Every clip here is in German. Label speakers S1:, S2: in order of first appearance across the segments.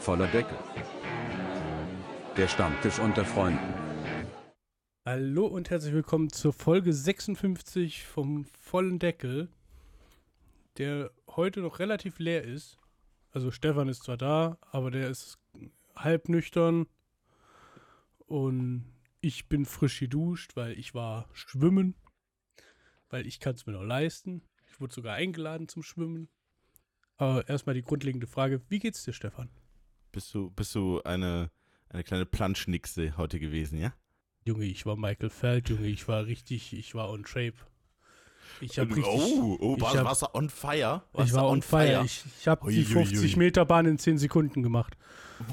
S1: Voller Deckel. Der Stammtisch unter Freunden.
S2: Hallo und herzlich willkommen zur Folge 56 vom vollen Deckel, der heute noch relativ leer ist. Also Stefan ist zwar da, aber der ist halb nüchtern und ich bin frisch geduscht, weil ich war schwimmen, weil ich kann es mir noch leisten. Ich wurde sogar eingeladen zum Schwimmen. Aber erstmal die grundlegende Frage, wie geht's dir, Stefan?
S3: Bist du, bist du eine, eine kleine Planschnixe heute gewesen, ja?
S2: Junge, ich war Michael Feld, Junge, ich war richtig, ich war on shape. Ich habe richtig.
S3: oh, oh
S2: ich
S3: war,
S2: hab-
S3: du on fire?
S2: ich
S3: Warst
S2: war on fire. Ich, ich habe die
S3: Ui, ui, ui.
S2: 50 Meter Bahn in 10 Sekunden gemacht.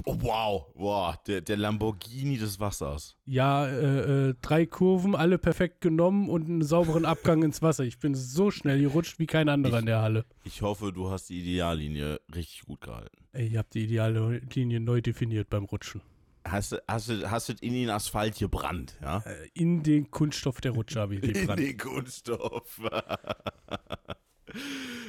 S3: Oh, wow, wow, der, der Lamborghini des Wassers.
S2: Ja, äh, äh, drei Kurven, alle perfekt genommen und einen sauberen Abgang ins Wasser. Ich bin so schnell gerutscht wie kein anderer
S3: Ich-
S2: in der Halle.
S3: Ich hoffe, du hast die Ideallinie richtig gut gehalten.
S2: Ey, Ich habe die ideale Linie neu definiert beim Rutschen.
S3: Hast du, hast du, hast du in den Asphalt gebrannt, ja?
S2: Äh, In den Kunststoff der Rutsche habe ich die
S3: In den Kunststoff.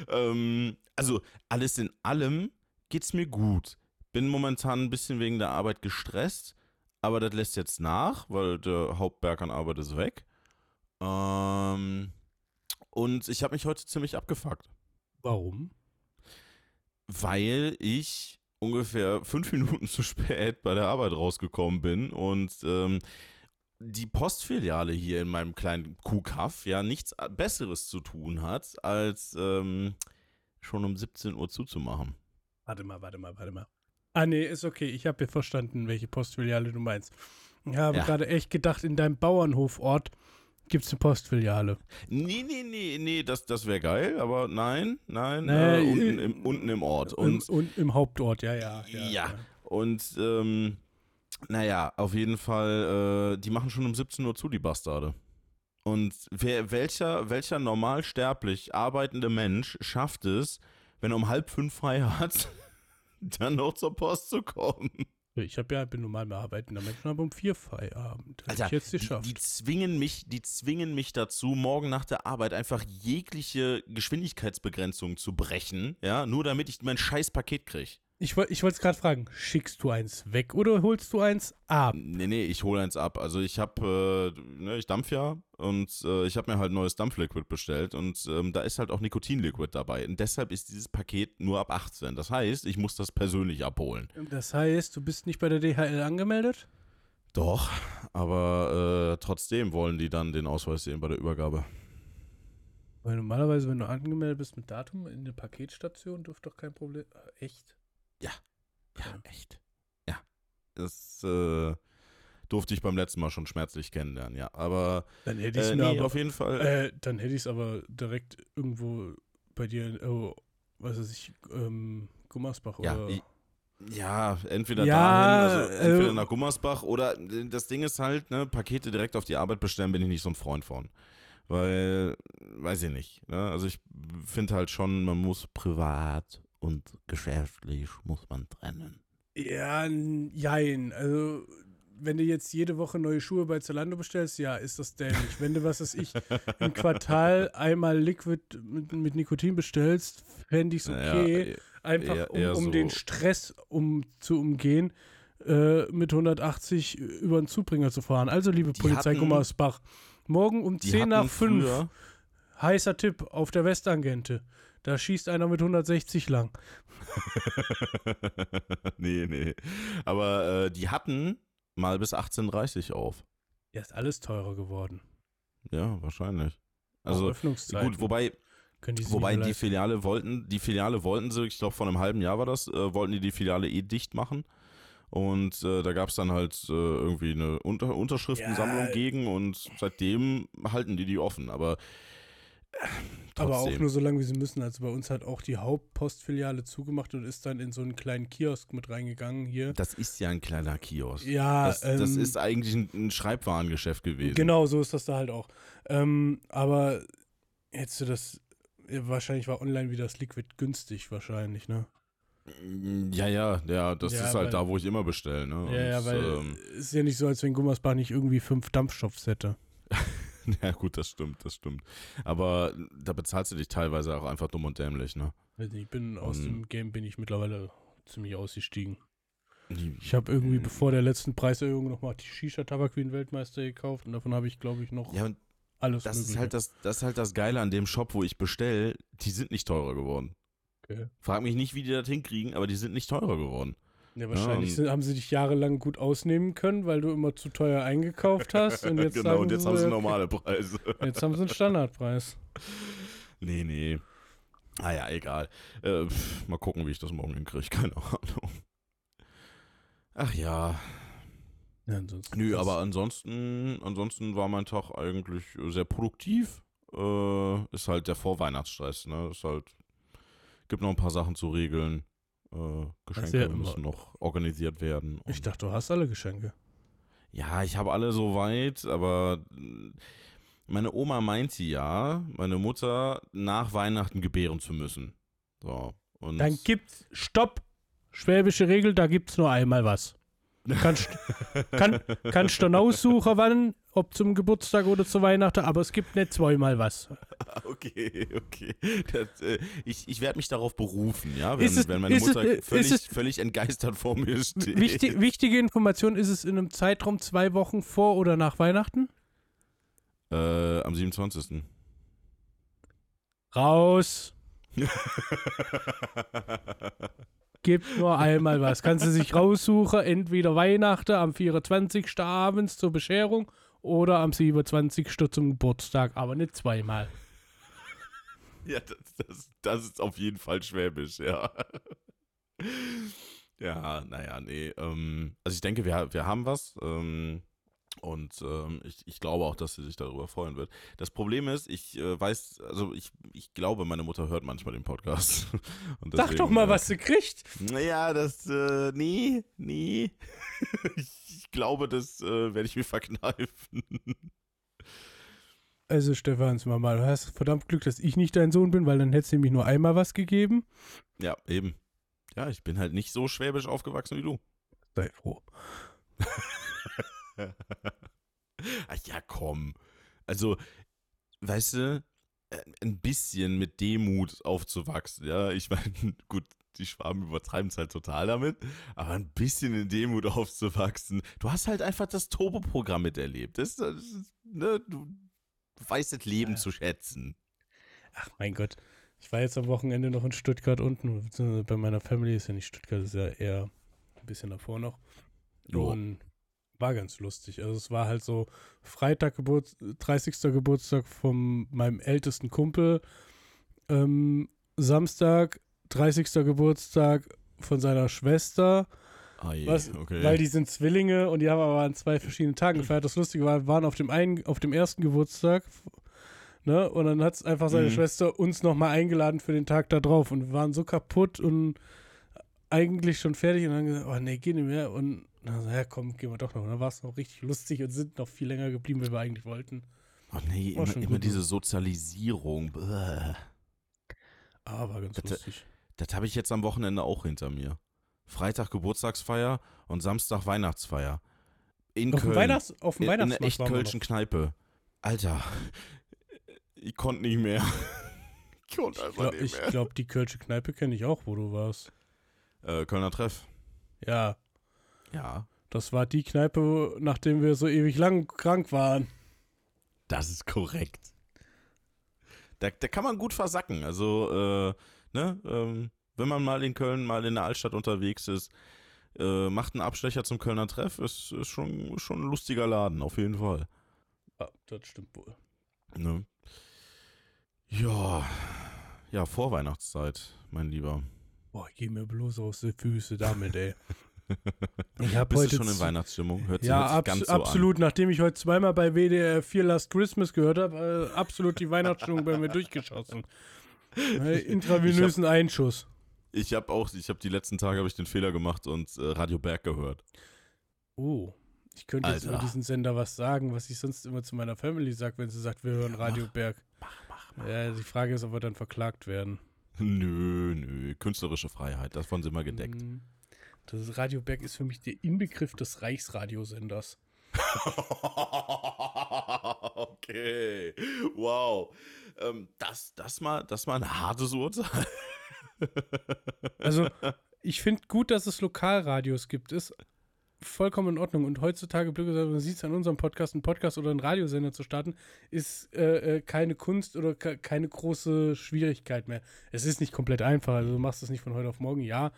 S3: ähm, also, alles in allem geht's mir gut. Bin momentan ein bisschen wegen der Arbeit gestresst, aber das lässt jetzt nach, weil der Hauptberg an Arbeit ist weg. Ähm, und ich habe mich heute ziemlich abgefuckt,
S2: Warum?
S3: weil ich ungefähr fünf Minuten zu spät bei der Arbeit rausgekommen bin und ähm, die Postfiliale hier in meinem kleinen Kuhkaff ja nichts Besseres zu tun hat, als ähm, schon um 17 Uhr zuzumachen.
S2: Warte mal, warte mal, warte mal. Ah, nee, ist okay. Ich habe ja verstanden, welche Postfiliale du meinst. Ich habe
S3: Ja.
S2: gerade echt gedacht, in deinem Bauernhofort gibt es eine Postfiliale.
S3: Nee, nee, nee, nee, das, das wäre geil, aber nein, nein,
S2: Nee,
S3: äh, unten, im, unten im Ort.
S2: Und,
S3: Und,
S2: im Hauptort, ja, ja.
S3: Ja. und ähm, naja, auf jeden Fall, äh, die machen schon um 17 Uhr zu, die Bastarde. Und wer, welcher, welcher normal sterblich arbeitende Mensch schafft es, wenn er um halb fünf frei hat, dann noch zur Post zu kommen?
S2: Ich habe ja, bin normal mehr arbeitender Mensch und habe um vier Feierabend.
S3: Alter,
S2: ich jetzt
S3: die,
S2: geschafft.
S3: die zwingen mich, die zwingen mich dazu, morgen nach der Arbeit einfach jegliche Geschwindigkeitsbegrenzung zu brechen, ja, nur damit ich mein scheiß Paket kriege.
S2: Ich ich wollte es gerade fragen, schickst du eins weg oder holst du eins ab?
S3: Nee, nee, ich hole eins ab. Also ich habe, äh, ne, ich dampf ja und äh, ich habe mir halt neues Dampfliquid bestellt und ähm, da ist halt auch Nikotinliquid dabei. Und deshalb ist dieses Paket nur ab 18. Das heißt, ich muss das persönlich abholen.
S2: Das heißt, du bist nicht bei der DHL angemeldet?
S3: Doch, aber äh, trotzdem wollen die dann den Ausweis sehen bei der Übergabe.
S2: Weil normalerweise, wenn du angemeldet bist mit Datum in der Paketstation, dürfte doch kein Problem. Äh, echt?
S3: Ja,
S2: Okay.
S3: echt. Ja. Das äh, durfte ich beim letzten Mal schon schmerzlich kennenlernen, ja. Aber
S2: Dann hätte ich es
S3: äh, nee, auf jeden Fall.
S2: äh, dann hätte ich es aber direkt irgendwo bei dir, oh, was weiß ich, ähm, Gummersbach
S3: Ja,
S2: oder.
S3: i- Ja, entweder
S2: Ja,
S3: dahin, also entweder
S2: äh,
S3: nach Gummersbach oder äh, das Ding ist halt, ne, Pakete direkt auf die Arbeit bestellen, bin ich nicht so ein Freund von. Weil, weiß ich nicht. Ne? Also ich finde halt schon, man muss privat und geschäftlich muss man trennen.
S2: Ja, jein. Also, wenn du jetzt jede Woche neue Schuhe bei Zalando bestellst, ja, ist das dämlich. wenn du, was weiß ich, im Quartal einmal Liquid mit, mit Nikotin bestellst, fände ich es okay.
S3: Ja,
S2: einfach
S3: eher-
S2: um,
S3: eher
S2: um
S3: so-
S2: den Stress um, zu umgehen, äh, mit 180 über den Zubringer zu fahren. Also, liebe
S3: Die
S2: Polizei
S3: hatten-
S2: Gummersbach, morgen um
S3: die
S2: 10 nach
S3: hatten
S2: 5,
S3: früher-
S2: heißer Tipp auf der Westangente. Da schießt einer mit 160 lang.
S3: nee, nee. Aber äh, die hatten mal bis 18.30 auf.
S2: Ja, ist alles teurer geworden.
S3: Ja, wahrscheinlich. Also gut, wobei
S2: die
S3: Wobei die. Filiale wollten, die Filiale wollten sie, ich glaube vor einem halben Jahr war das, äh, wollten die die Filiale eh dicht machen. Und äh, da gab es dann halt äh, irgendwie eine Unter Unterschriftensammlung
S2: Ja.
S3: gegen und seitdem halten die die offen. Aber äh,
S2: Aber auch
S3: trotzdem.
S2: nur so lange, wie sie müssen. Also bei uns hat auch die Hauptpostfiliale zugemacht und ist dann in so einen kleinen Kiosk mit reingegangen hier.
S3: Das ist ja ein kleiner Kiosk.
S2: Ja,
S3: das, das
S2: ähm,
S3: ist eigentlich ein, ein Schreibwarengeschäft gewesen.
S2: Genau, so ist das da halt auch. Ähm, aber hättest du das, ja, wahrscheinlich war online wie das Liquid günstig wahrscheinlich, ne?
S3: Ja, ja, ja, das
S2: Ja,
S3: ist halt
S2: weil-
S3: da, wo ich immer bestelle. Ne?
S2: ja, ja,
S3: Und,
S2: weil
S3: ähm,
S2: es ist ja nicht so, als wenn Gummersbach nicht irgendwie fünf Dampfstoffs hätte.
S3: ja, gut, das stimmt, das stimmt. Aber da bezahlst du dich teilweise auch einfach dumm und dämlich, ne?
S2: Nicht, Ich bin aus
S3: Ähm.
S2: dem Game bin ich mittlerweile ziemlich ausgestiegen. Ich habe irgendwie bevor der letzten Preiserhöhung nochmal die Shisha-Tabak wie ein Weltmeister gekauft und davon habe ich, glaube ich, noch
S3: Ja, und
S2: alles
S3: das ist halt das, das ist halt das Geile an dem Shop, wo ich bestelle. Die sind nicht teurer geworden.
S2: Okay.
S3: Frag mich nicht, wie die das hinkriegen, aber die sind nicht teurer geworden.
S2: Ja, wahrscheinlich sind, haben sie dich jahrelang gut ausnehmen können, weil du immer zu teuer eingekauft hast. Und jetzt
S3: genau, und jetzt
S2: sie,
S3: haben sie normale Preise.
S2: Jetzt haben sie einen Standardpreis.
S3: Nee, nee. Ah ja, egal. Äh, pff, mal gucken, wie ich das morgen hinkriege. Keine Ahnung. Ach ja.
S2: Ja, ansonsten
S3: Nö, aber ansonsten, ansonsten war mein Tag eigentlich sehr produktiv. Äh, ist halt der Vorweihnachtsstress, ne? Ist halt, gibt noch ein paar Sachen zu regeln. Äh, Geschenke
S2: ja immer.
S3: müssen noch organisiert werden.
S2: Ich dachte, du hast alle Geschenke.
S3: Ja, ich habe alle soweit, aber äh, meine Oma meinte ja, meine Mutter nach Weihnachten gebären zu müssen. So. Und
S2: Dann gibt's, stopp, schwäbische Regel, da gibt's nur einmal was. Kannst, kann, kannst dann aussuchen, wann, ob zum Geburtstag oder zu Weihnachten, aber es gibt nicht zweimal was.
S3: Okay, okay. Das, äh, ich ich werde mich darauf berufen, ja, wenn,
S2: es-
S3: wenn meine
S2: es-
S3: Mutter
S2: ist
S3: völlig,
S2: es-
S3: völlig entgeistert vor mir steht.
S2: Wichtig, wichtige Information, ist es in einem Zeitraum zwei Wochen vor oder nach Weihnachten?
S3: Äh, am 27.
S2: Raus. Gibt nur einmal was. Kannst du sich raussuchen, entweder Weihnachten am 24. abends zur Bescherung oder am 27. zum Geburtstag, aber nicht zweimal.
S3: ja, das, das, das ist auf jeden Fall schwäbisch, ja. ja, naja, nee. Ähm, also ich denke, wir, wir haben was. Ähm, und ähm, ich, ich glaube auch, dass sie sich darüber freuen wird. Das Problem ist, ich äh, weiß, also ich, ich glaube, meine Mutter hört manchmal den Podcast. Und
S2: Sag doch
S3: deswegen,
S2: mal,
S3: äh,
S2: was sie kriegt.
S3: Naja, das, äh, nee, nee. ich, ich glaube, das äh, werde ich mir verkneifen.
S2: Also, Stefans Mama, du hast verdammt Glück, dass ich nicht dein Sohn bin, weil dann hättest du nämlich nur einmal was gegeben.
S3: ja, eben. Ja, ich bin halt nicht so schwäbisch aufgewachsen wie du.
S2: Sei froh.
S3: Ach ja, komm. Also, weißt du, äh, ein bisschen mit Demut aufzuwachsen, ja. Ich meine, gut, die Schwaben übertreiben es halt total damit, aber ein bisschen in Demut aufzuwachsen. Du hast halt einfach das Turbo-Programm miterlebt. Das, das ist, ne, du weißt das Leben
S2: Ja.
S3: zu schätzen.
S2: Ach mein Gott. Ich war jetzt am Wochenende noch in Stuttgart unten. Bei meiner Family ist ja nicht Stuttgart, ist ja eher ein bisschen davor noch.
S3: Jo.
S2: Und war ganz lustig. Also es war halt so Freitag, Geburt, 30. Geburtstag von meinem ältesten Kumpel. Ähm, Samstag, 30. Geburtstag von seiner Schwester.
S3: Ai,
S2: Was,
S3: okay.
S2: Weil die sind Zwillinge und die haben aber an zwei verschiedenen Tagen gefeiert. Das Lustige war, wir waren auf dem einen, auf dem ersten Geburtstag, ne? Und dann hat einfach seine
S3: Mhm.
S2: Schwester uns nochmal eingeladen für den Tag da drauf. Und wir waren so kaputt und eigentlich schon fertig und dann gesagt, oh nee, geh nicht mehr. Und dann so, ja komm, gehen wir doch noch. Und dann war es noch richtig lustig und sind noch viel länger geblieben, wie wir eigentlich wollten.
S3: oh nee,
S2: War
S3: immer, immer
S2: gut,
S3: diese
S2: ne?
S3: Sozialisierung. Bäh.
S2: Ah, war ganz
S3: Das-
S2: lustig.
S3: Das habe ich jetzt am Wochenende auch hinter mir. Freitag Geburtstagsfeier und Samstag Weihnachtsfeier. In
S2: Auf dem,
S3: Köln.
S2: Weihnachts-, auf dem
S3: in, in einer
S2: Weihnachtsmarkt
S3: echt kölschen. Kneipe. Alter, ich konnte nicht mehr. Ich konnte
S2: Ich
S3: einfach
S2: glaube,
S3: nicht mehr.
S2: glaub, die Kölsche Kneipe kenne ich auch, wo du warst.
S3: Äh, Kölner Treff.
S2: Ja,
S3: Ja,
S2: das war die Kneipe, nachdem wir so ewig lang krank waren.
S3: das ist korrekt. Da, da kann man gut versacken. Also, äh, ne, ähm, wenn man mal in Köln, mal in der Altstadt unterwegs ist, äh, macht einen Abstecher zum Kölner Treff, ist, ist schon, schon ein lustiger Laden, auf jeden Fall.
S2: Ja, das stimmt wohl.
S3: Ne? Ja, ja, Vorweihnachtszeit, mein Lieber.
S2: Boah, geh mir bloß aus den Füße damit, ey. Ich hab
S3: Bist
S2: heute
S3: du schon in Weihnachtsstimmung? Hört sich,
S2: Ja,
S3: hört sich
S2: abs
S3: ganz so
S2: absolut. Nachdem ich heute zweimal bei WDR 4 Last Christmas gehört habe, äh, absolut die Weihnachtsstimmung bei mir durchgeschossen. Äh, intravenösen Einschuss.
S3: Ich habe auch, ich habe die letzten Tage habe ich den Fehler gemacht und äh, Radio Berg gehört.
S2: Oh. Ich könnte jetzt
S3: Alter.
S2: über diesen Sender was sagen, was ich sonst immer zu meiner Family sage, wenn sie sagt, wir hören
S3: Ja,
S2: Radio
S3: mach.
S2: Berg.
S3: Mach, mach, mach.
S2: Ja, die Frage ist, ob wir dann verklagt werden.
S3: Nö, nö, künstlerische Freiheit, davon sind wir gedeckt.
S2: Mhm. Das Radio Berg ist für mich der Inbegriff des Reichsradiosenders.
S3: okay, wow. Ähm, das, das, mal, das mal ein hartes Urteil.
S2: Also, ich finde gut, dass es Lokalradios gibt. Ist vollkommen in Ordnung. Und heutzutage, blöd gesagt, man sieht es an unserem Podcast, einen Podcast oder einen Radiosender zu starten, ist äh, äh, keine Kunst oder keine große Schwierigkeit mehr. Es ist nicht komplett einfach. Also du machst es nicht von heute auf morgen, ja.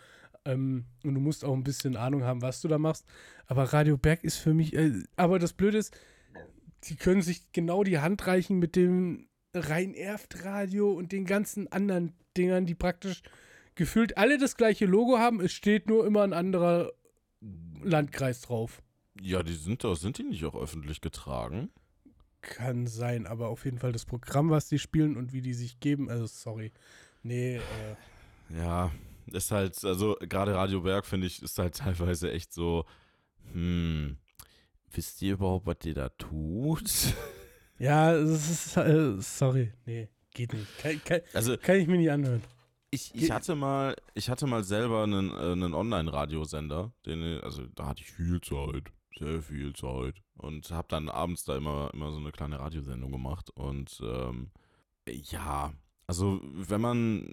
S2: Ähm, und du musst auch ein bisschen Ahnung haben, was du da machst. Aber Radio Berg ist für mich. Äh, aber das Blöde ist, die können sich genau die Hand reichen mit dem Rhein-Erft-Radio und den ganzen anderen Dingern, die praktisch gefühlt alle das gleiche Logo haben. Es steht nur immer ein anderer Landkreis drauf.
S3: Ja, die sind doch, sind die nicht auch öffentlich getragen?
S2: Kann sein, aber auf jeden Fall das Programm, was die spielen und wie die sich geben, also sorry. Nee, äh.
S3: Ja, ist halt, also gerade Radio Berg, finde ich, ist halt teilweise echt so, hm, wisst ihr überhaupt, was ihr da tut?
S2: Ja, es ist, äh, sorry, nee, geht nicht. Kann, kann, also, kann ich mir nicht anhören.
S3: Ich, ich, hatte mal, ich hatte mal selber einen, äh, einen Online-Radiosender, den, also da hatte ich viel Zeit, sehr viel Zeit und habe dann abends da immer, immer so eine kleine Radiosendung gemacht und ähm, ja, also wenn man,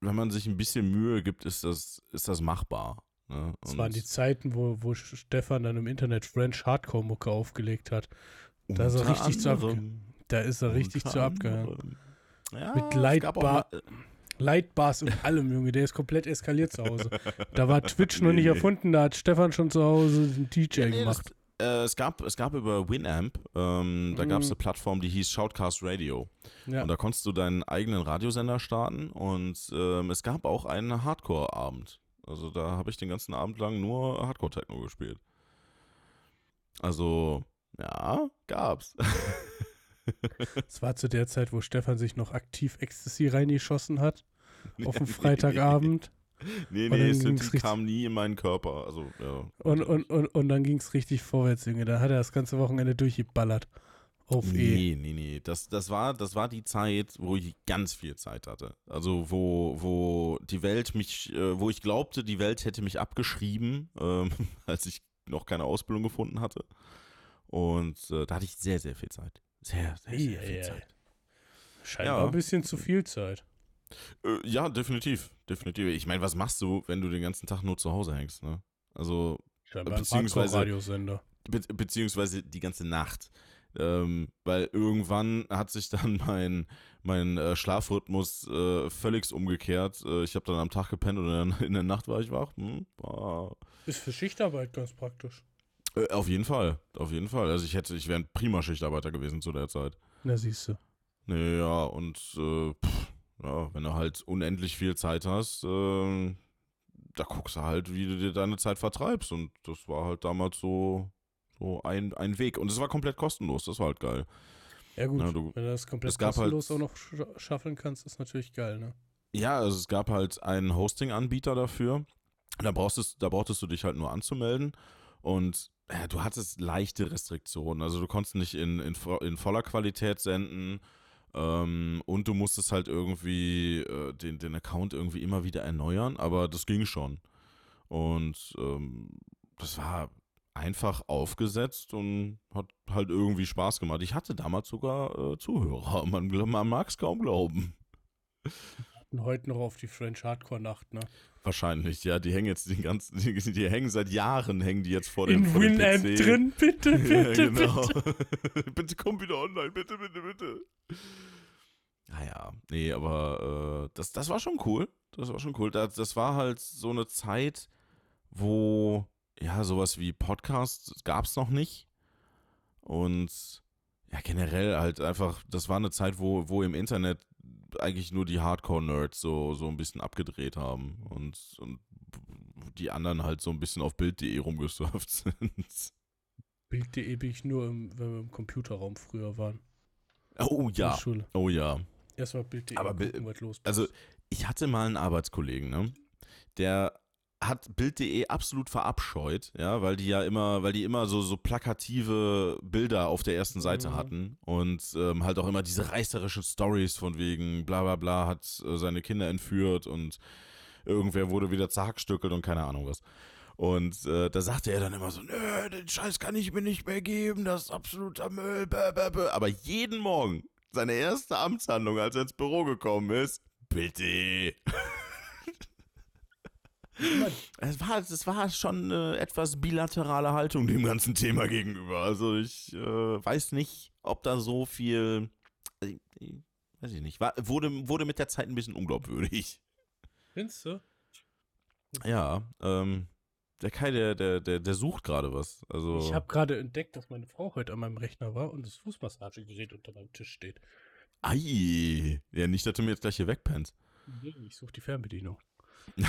S3: wenn man sich ein bisschen Mühe gibt, ist das, ist das machbar. Ne?
S2: Das waren die Zeiten, wo, wo Stefan dann im Internet French Hardcore-Mucke aufgelegt hat. Da ist er richtig zu abgegangen. Da ist er richtig zu abgegangen. Ja, Mit Lightbar. Lightbars und allem, Junge. Der ist komplett eskaliert zu Hause. Da war Twitch noch nicht erfunden, da hat Stefan schon zu Hause einen DJ nee, gemacht.
S3: Das, äh, es, gab, es gab über Winamp, ähm, da gab es mhm. eine Plattform, die hieß Shoutcast Radio. Ja. Und da konntest du deinen eigenen Radiosender starten und ähm, es gab auch einen Hardcore-Abend. Also da habe ich den ganzen Abend lang nur Hardcore-Techno gespielt. Also ja, gab's.
S2: Es war zu der Zeit, wo Stefan sich noch aktiv Ecstasy reingeschossen hat. Auf dem Freitagabend.
S3: Nee, nee, Synthi kam nie in meinen Körper. Also, ja.
S2: Und, und, und, und dann ging es richtig vorwärts, Junge. Da hat er das ganze Wochenende durchgeballert. Auf
S3: nee, E. Nee, nee, Das, das, war, das war die Zeit, wo ich ganz viel Zeit hatte. Also, wo, wo die Welt mich, äh, wo ich glaubte, die Welt hätte mich abgeschrieben, ähm, als ich noch keine Ausbildung gefunden hatte. Und äh, da hatte ich sehr, sehr viel Zeit. Sehr, sehr, sehr ja, viel ja, Zeit.
S2: Scheinbar ja. ein bisschen zu viel Zeit.
S3: Äh, ja, definitiv. Definitiv. Ich meine, was machst du, wenn du den ganzen Tag nur zu Hause hängst, ne? Also,
S2: Scheinbar beziehungsweise, Radiosender.
S3: Be beziehungsweise die ganze Nacht. Ähm, weil irgendwann hat sich dann mein, mein äh, Schlafrhythmus äh, völlig umgekehrt. Äh, ich habe dann am Tag gepennt und dann in der Nacht war ich wach. Hm, war
S2: Ist für Schichtarbeit ganz praktisch.
S3: Äh, auf jeden Fall, auf jeden Fall. Also ich hätte, ich wäre ein prima Schichtarbeiter gewesen zu der Zeit.
S2: Na siehst du.
S3: Nee, ja, und äh, pff, ja, wenn du halt unendlich viel Zeit hast, äh, da guckst du halt, wie du dir deine Zeit vertreibst. Und das war halt damals so, so ein, ein Weg. Und es war komplett kostenlos, das war halt geil.
S2: Ja gut, ja, du, wenn du das komplett halt kostenlos halt, auch noch schaffeln kannst, ist natürlich geil, ne?
S3: Ja, also es gab halt einen Hosting-Anbieter dafür. Da brauchst da brauchtest du dich halt nur anzumelden. Und ja, du hattest leichte Restriktionen. Also du konntest nicht in, in, in voller Qualität senden ähm, und du musstest halt irgendwie äh, den, den Account irgendwie immer wieder erneuern, aber das ging schon. Und ähm, das war einfach aufgesetzt und hat halt irgendwie Spaß gemacht. Ich hatte damals sogar äh, Zuhörer. Man, man mag es kaum glauben.
S2: Heute noch auf die French Hardcore Nacht, ne?
S3: Wahrscheinlich, ja. Die hängen jetzt den ganzen, die, die hängen seit Jahren, hängen die jetzt vor dem,
S2: In Winamp drin, bitte, bitte, ja, genau.
S3: bitte. bitte komm wieder online, bitte, bitte, bitte. Naja, nee, aber äh, das, das war schon cool. Das war schon cool. Das, das war halt so eine Zeit, wo, ja, sowas wie Podcasts gab es noch nicht. Und ja, generell halt einfach, das war eine Zeit, wo, wo im Internet eigentlich nur die Hardcore-Nerds so, so ein bisschen abgedreht haben und, und die anderen halt so ein bisschen auf Bild.de rumgesurft sind.
S2: Bild.de bin ich nur, im, wenn wir im Computerraum früher waren.
S3: Oh ja. Oh ja.
S2: Erstmal Bild.de.
S3: Aber gucken, was los Also, ich hatte mal einen Arbeitskollegen, ne? Der hat Bild.de absolut verabscheut, ja, weil die ja immer, weil die immer so, so plakative Bilder auf der ersten Seite mhm. hatten und ähm, halt auch immer diese reißerischen Stories von wegen bla bla bla hat äh, seine Kinder entführt und irgendwer wurde wieder zerhackstückelt und keine Ahnung was. Und äh, da sagte er dann immer so, nö, den Scheiß kann ich mir nicht mehr geben, das ist absoluter Müll. Bäh, bäh, bäh. Aber jeden Morgen, seine erste Amtshandlung, als er ins Büro gekommen ist, bitte. Es war, es war schon eine etwas bilaterale Haltung dem ganzen Thema gegenüber. Also ich äh, weiß nicht, ob da so viel, äh, weiß ich nicht, war, wurde, wurde mit der Zeit ein bisschen unglaubwürdig.
S2: Findest du?
S3: Ja, ähm, der Kai, der, der, der, der sucht gerade was. Also,
S2: Ich habe gerade entdeckt, dass meine Frau heute an meinem Rechner war und das Fußmassagegerät unter meinem Tisch steht.
S3: Ei, ja, nicht, dass du mir jetzt gleich hier wegpennst.
S2: Nee, ich suche die Fernbedienung.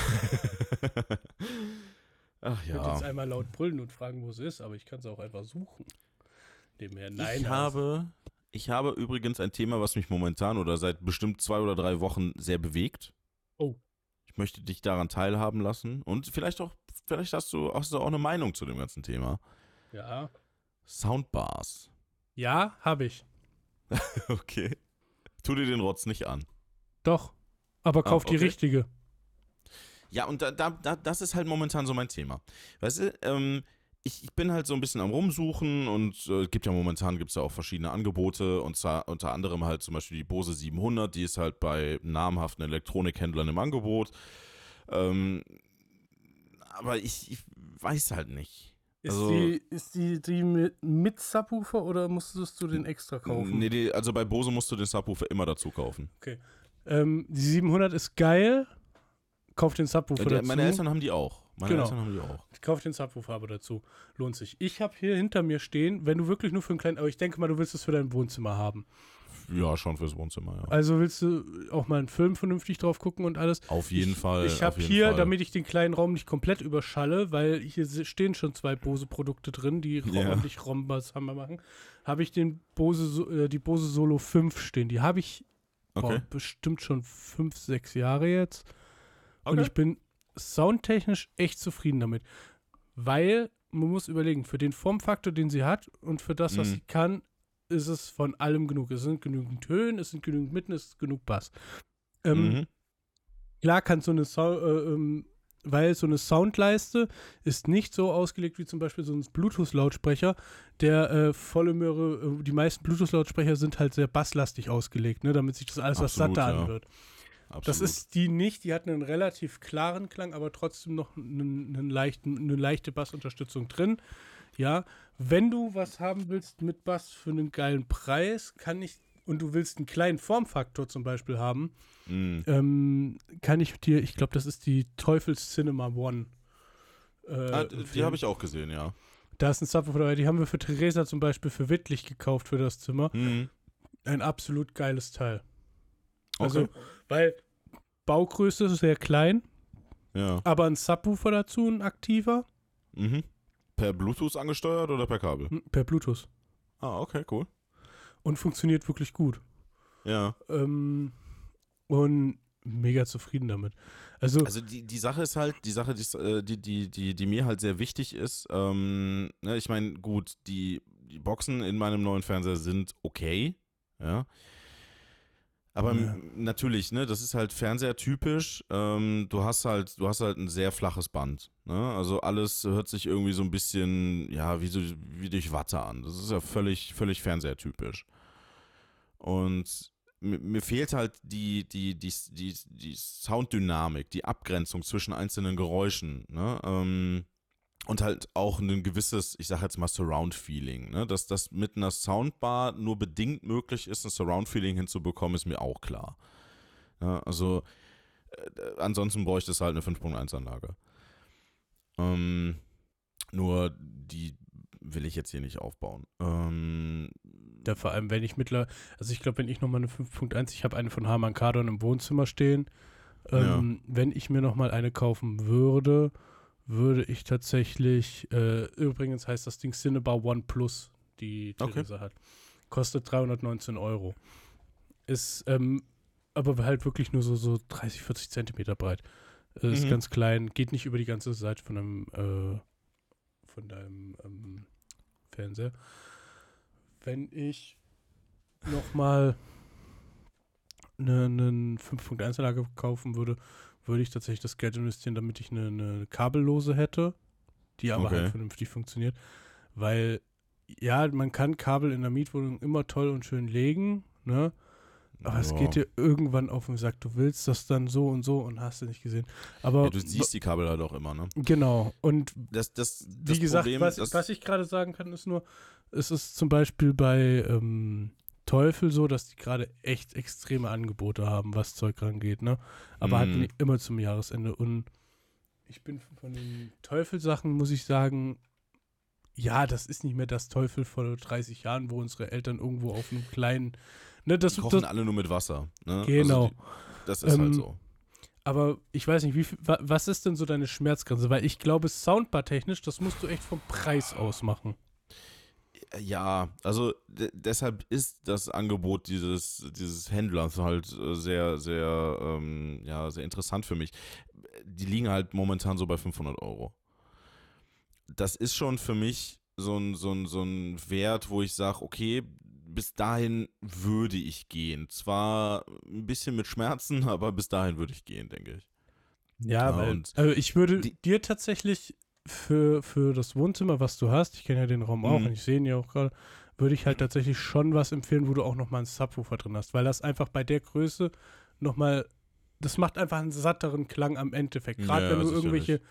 S3: Ach
S2: Ich könnte
S3: ja.
S2: jetzt einmal laut brüllen und fragen, wo sie ist, aber ich kann es auch einfach suchen. Nebenher nein.
S3: ich, habe, ich habe übrigens ein Thema, was mich momentan oder seit bestimmt zwei oder drei Wochen sehr bewegt.
S2: Oh.
S3: Ich möchte dich daran teilhaben lassen und vielleicht auch, vielleicht hast du, hast du auch eine Meinung zu dem ganzen Thema.
S2: Ja.
S3: Soundbars.
S2: Ja, habe ich.
S3: Okay. Tu dir den Rotz nicht an.
S2: Doch. Aber kauf
S3: Ah,
S2: die
S3: okay.
S2: richtige.
S3: Ja, und da, da, da, das ist halt momentan so mein Thema. Weißt du, ähm, ich, ich bin halt so ein bisschen am Rumsuchen und äh, gibt ja momentan gibt's ja auch verschiedene Angebote und zwar unter anderem halt zum Beispiel die Bose 700, die ist halt bei namhaften Elektronikhändlern im Angebot. Ähm, aber ich, ich weiß halt nicht.
S2: Ist,
S3: Also-
S2: die, ist die, die mit, mit Subwoofer oder musstest du den extra kaufen?
S3: Nee, die, also bei Bose musst du den Subwoofer immer dazu kaufen.
S2: Ähm, die 700 ist geil. Kauf den Subwoofer
S3: Ja,
S2: dazu.
S3: meine Eltern haben die auch. Meine
S2: Genau.
S3: Eltern haben die auch.
S2: Kauf den Subwoofer aber dazu. Lohnt sich. Ich habe hier hinter mir stehen, wenn du wirklich nur für einen kleinen, aber ich denke mal, du willst es für dein Wohnzimmer haben.
S3: Ja, schon fürs Wohnzimmer, ja.
S2: Also willst du auch mal einen Film vernünftig drauf gucken und alles.
S3: Auf jeden
S2: ich,
S3: Fall.
S2: Ich habe hier,
S3: Fall.
S2: damit ich den kleinen Raum nicht komplett überschalle, weil hier stehen schon zwei Bose-Produkte drin, die
S3: Ja.
S2: ordentlich Rombas haben wir machen, habe ich den Bose, äh, die Bose Solo 5 stehen. Die habe ich
S3: Okay.
S2: boah, bestimmt schon fünf, sechs Jahre jetzt. Und
S3: Okay.
S2: ich bin soundtechnisch echt zufrieden damit. Weil, man muss überlegen, für den Formfaktor, den sie hat und für das, was
S3: Mhm.
S2: sie kann, ist es von allem genug. Es sind genügend Höhen, es sind genügend Mitten, es ist genug Bass. Ähm,
S3: Mhm.
S2: Klar kann so eine Sau äh, ähm, weil so eine Soundleiste ist nicht so ausgelegt wie zum Beispiel so ein Bluetooth-Lautsprecher, der äh, volle Möhre, äh, die meisten Bluetooth-Lautsprecher sind halt sehr basslastig ausgelegt, ne, damit sich das alles was
S3: Absolut,
S2: satter
S3: ja.
S2: anhört.
S3: Absolut.
S2: Das ist die nicht, die hat einen relativ klaren Klang, aber trotzdem noch einen, einen leichten, eine leichte Bassunterstützung drin. Ja, wenn du was haben willst mit Bass für einen geilen Preis, kann ich, und du willst einen kleinen Formfaktor zum Beispiel haben,
S3: Mhm.
S2: ähm, kann ich dir, ich glaube, das ist die Teufels Cinema One. Äh,
S3: Ah, die habe ich auch gesehen, ja.
S2: Da ist ein Subwoofer dabei, die haben wir für Theresa zum Beispiel für Wittlich gekauft für das Zimmer.
S3: Mhm.
S2: Ein absolut geiles Teil.
S3: Okay.
S2: Also, weil Baugröße ist sehr klein,
S3: ja.
S2: aber ein Subwoofer dazu, ein aktiver,
S3: Mhm. Per Bluetooth angesteuert oder per Kabel?
S2: hm, per Bluetooth.
S3: Ah, okay, cool.
S2: Und funktioniert wirklich gut.
S3: Ja.
S2: Ähm, und mega zufrieden damit. Also,
S3: Also die, die Sache ist halt, die Sache, die, äh, die, die, die, die mir halt sehr wichtig ist, ähm, ne, ich meine, gut, die, die Boxen in meinem neuen Fernseher sind okay, ja. Aber
S2: Ja.
S3: natürlich, ne, das ist halt Fernseher-typisch. Ähm, du hast halt, du hast halt ein sehr flaches Band. Ne? Also alles hört sich irgendwie so ein bisschen, ja, wie, so, wie durch Watte an. Das ist ja völlig, völlig Fernseher-typisch. Und mir, mir fehlt halt die, die, die, die, die Sounddynamik, die Abgrenzung zwischen einzelnen Geräuschen. Ne? Ähm, und halt auch ein gewisses, ich sag jetzt mal Surround-Feeling. Ne? Dass das mit einer Soundbar nur bedingt möglich ist, ein Surround-Feeling hinzubekommen, ist mir auch klar. Ja, also äh, ansonsten bräuchte es halt eine 5.1-Anlage. Ähm, nur die will ich jetzt hier nicht aufbauen. Ähm,
S2: da vor allem, wenn ich mittlerweile, also ich glaube, wenn ich nochmal eine 5.1, ich habe eine von Harman Kardon im Wohnzimmer stehen, ähm, wenn ich mir nochmal eine kaufen würde, würde ich tatsächlich, äh, übrigens heißt das Ding Cinebar One Plus, die
S3: Okay.
S2: Theresa hat. Kostet 319 Euro. Ist ähm, aber halt wirklich nur so, so 30, 40 Zentimeter breit. Äh, Ist
S3: Mhm.
S2: ganz klein, geht nicht über die ganze Seite von einem, äh, von deinem ähm, Fernseher. Wenn ich nochmal eine, eine 5.1-Anlage kaufen würde, würde ich tatsächlich das Geld investieren, damit ich eine, eine kabellose hätte, die aber
S3: Okay.
S2: halt vernünftig funktioniert. Weil, ja, man kann Kabel in der Mietwohnung immer toll und schön legen, ne? Aber es
S3: Ja.
S2: geht dir irgendwann auf den Sack. Du willst das dann so und so und hast du nicht gesehen. Aber
S3: Ja, du siehst die Kabel halt auch immer, ne?
S2: genau. Und
S3: Das, das,
S2: wie
S3: das
S2: gesagt,
S3: Problem,
S2: was, was ich gerade sagen kann, ist nur, es ist zum Beispiel bei ähm, Teufel so, dass die gerade echt extreme Angebote haben, was Zeug rangeht, ne? Aber halt
S3: Mhm.
S2: nicht immer zum Jahresende. Und ich bin von den Teufel-Sachen, muss ich sagen, ja, das ist nicht mehr das Teufel vor 30 Jahren, wo unsere Eltern irgendwo auf einem kleinen, ne, das,
S3: die kochen
S2: das
S3: alle nur mit Wasser. Ne?
S2: Genau.
S3: Also die, das ist halt
S2: Ähm,
S3: so.
S2: aber ich weiß nicht, wie viel, was ist denn so deine Schmerzgrenze? Weil ich glaube, Soundbar-technisch, das musst du echt vom Preis aus machen.
S3: Ja, also de deshalb ist das Angebot dieses, dieses Händlers halt äh, sehr, sehr, ähm, ja, sehr interessant für mich. Die liegen halt momentan so bei 500 Euro. Das ist schon für mich so ein, so ein, so ein Wert, wo ich sage, okay, bis dahin würde ich gehen. Zwar ein bisschen mit Schmerzen, aber bis dahin würde ich gehen, denke ich.
S2: Ja,
S3: Ja,
S2: weil also ich würde
S3: die-
S2: dir tatsächlich für, für das Wohnzimmer, was du hast, ich kenne ja den Raum auch
S3: Mhm.
S2: und ich sehe ihn ja auch gerade, würde ich halt tatsächlich schon was empfehlen, wo du auch nochmal einen Subwoofer drin hast, weil das einfach bei der Größe nochmal, das macht einfach einen satteren Klang am Endeffekt. Gerade
S3: Ja,
S2: wenn du irgendwelche,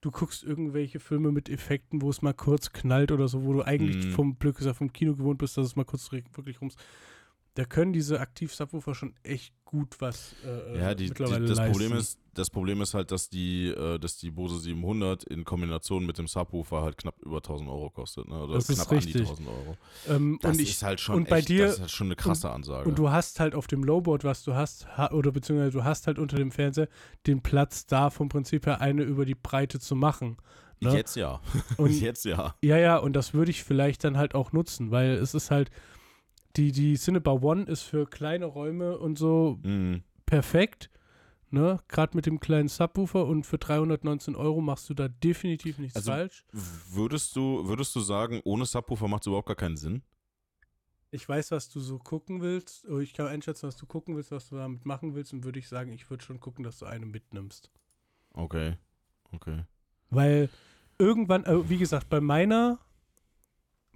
S2: du guckst irgendwelche Filme mit Effekten, wo es mal kurz knallt oder so, wo du eigentlich
S3: Mhm.
S2: vom Glück ist ja vom Kino gewohnt bist, dass es mal kurz wirklich rums. Da können diese Aktiv-Subwoofer schon echt gut was äh,
S3: Ja, die, die,
S2: mittlerweile
S3: das,
S2: leisten.
S3: Problem ist, das Problem ist halt, dass die, äh, dass die Bose 700 in Kombination mit dem Subwoofer halt knapp über 1000 Euro kostet. Ne? Oder
S2: Das ist
S3: knapp an die
S2: richtig.
S3: 1000 Euro.
S2: ähm,
S3: Das
S2: und ich,
S3: ist halt schon
S2: und bei
S3: echt,
S2: dir-
S3: das ist halt schon eine krasse Ansage.
S2: Und du hast halt auf dem Lowboard, was du hast, ha oder beziehungsweise du hast halt unter dem Fernseher den Platz da vom Prinzip her eine über die Breite zu machen. ne?
S3: Jetzt ja.
S2: Und
S3: Jetzt ja.
S2: ja, ja, und das würde ich vielleicht dann halt auch nutzen, weil es ist halt, die, die Cinebar One ist für kleine Räume und so
S3: Mhm.
S2: perfekt, ne? Gerade mit dem kleinen Subwoofer und für 319 Euro machst du da definitiv nichts
S3: Also-
S2: falsch.
S3: Würdest du, würdest du sagen, ohne Subwoofer macht es überhaupt gar keinen Sinn?
S2: Ich weiß, was du so gucken willst, oder ich kann einschätzen, was du gucken willst, was du damit machen willst, und würde ich sagen, ich würde schon gucken, dass du eine mitnimmst.
S3: Okay. Okay.
S2: Weil irgendwann, äh, wie gesagt, bei meiner,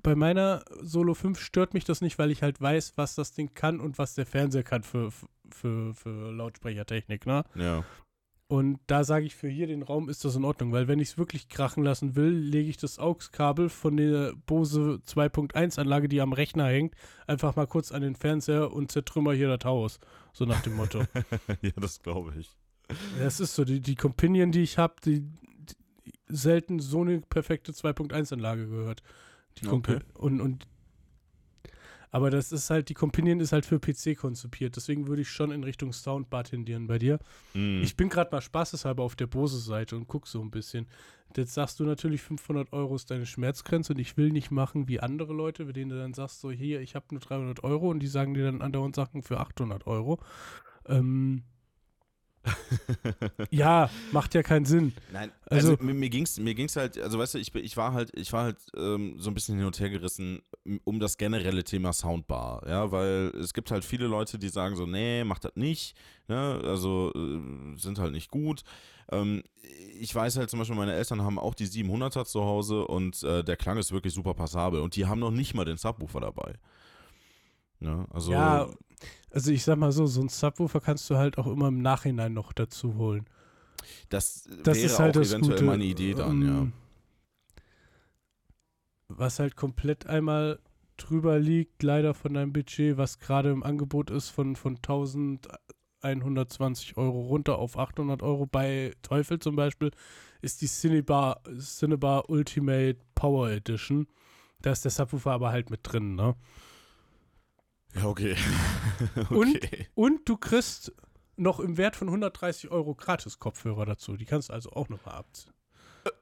S2: bei meiner Solo 5 stört mich das nicht, weil ich halt weiß, was das Ding kann und was der Fernseher kann für, für, für Lautsprechertechnik, ne?
S3: Ja.
S2: Und da sage ich, für hier den Raum ist das in Ordnung, weil wenn ich es wirklich krachen lassen will, lege ich das AUX-Kabel von der Bose 2.1 Anlage, die am Rechner hängt, einfach mal kurz an den Fernseher und zertrümmer hier das Haus. So nach dem Motto.
S3: ja, das glaube ich.
S2: Das ist so, die, die Companion, die ich habe, die, die selten so eine perfekte 2.1-Anlage gehört. Die
S3: Okay.
S2: Und, und aber das ist halt, die Companion ist halt für PC konzipiert, deswegen würde ich schon in Richtung Soundbar tendieren bei dir.
S3: Mhm.
S2: Ich bin gerade mal spaßeshalber auf der Bose-Seite und guck so ein bisschen. Jetzt sagst du natürlich, 500 Euro ist deine Schmerzgrenze und ich will nicht machen wie andere Leute, bei denen du dann sagst, so hier, ich habe nur 300 Euro und die sagen dir dann andauernd Sachen für 800 Euro. Ähm, ja, macht ja keinen Sinn.
S3: Nein,
S2: Also-
S3: also, mir, mir ging's mir ging's halt, also weißt du, ich, ich war halt, ich war halt ähm, so ein bisschen hin und her gerissen um das generelle Thema Soundbar, ja, weil es gibt halt viele Leute, die sagen so, nee, mach das nicht, ne, also äh, sind halt nicht gut. Ähm, ich weiß halt zum Beispiel, meine Eltern haben auch die 700er zu Hause und äh, der Klang ist wirklich super passabel und die haben noch nicht mal den Subwoofer dabei. Ja, also
S2: Ja, also ich sag mal so, so ein Subwoofer kannst du halt auch immer im Nachhinein noch dazu holen.
S3: das,
S2: Das
S3: wäre
S2: ist halt
S3: auch eventuell
S2: Gute.
S3: meine Idee dann, ja.
S2: ähm, Was halt komplett einmal drüber liegt, leider von deinem Budget, was gerade im Angebot ist, von, von 1120 Euro runter auf 800 Euro. Bei Teufel zum Beispiel ist die Cinebar, Cinebar Ultimate Power Edition. Da ist der Subwoofer aber halt mit drin, ne?
S3: Ja, okay.
S2: Und-
S3: okay.
S2: Und du kriegst noch im Wert von 130 Euro gratis Kopfhörer dazu. Die kannst du also auch nochmal abziehen.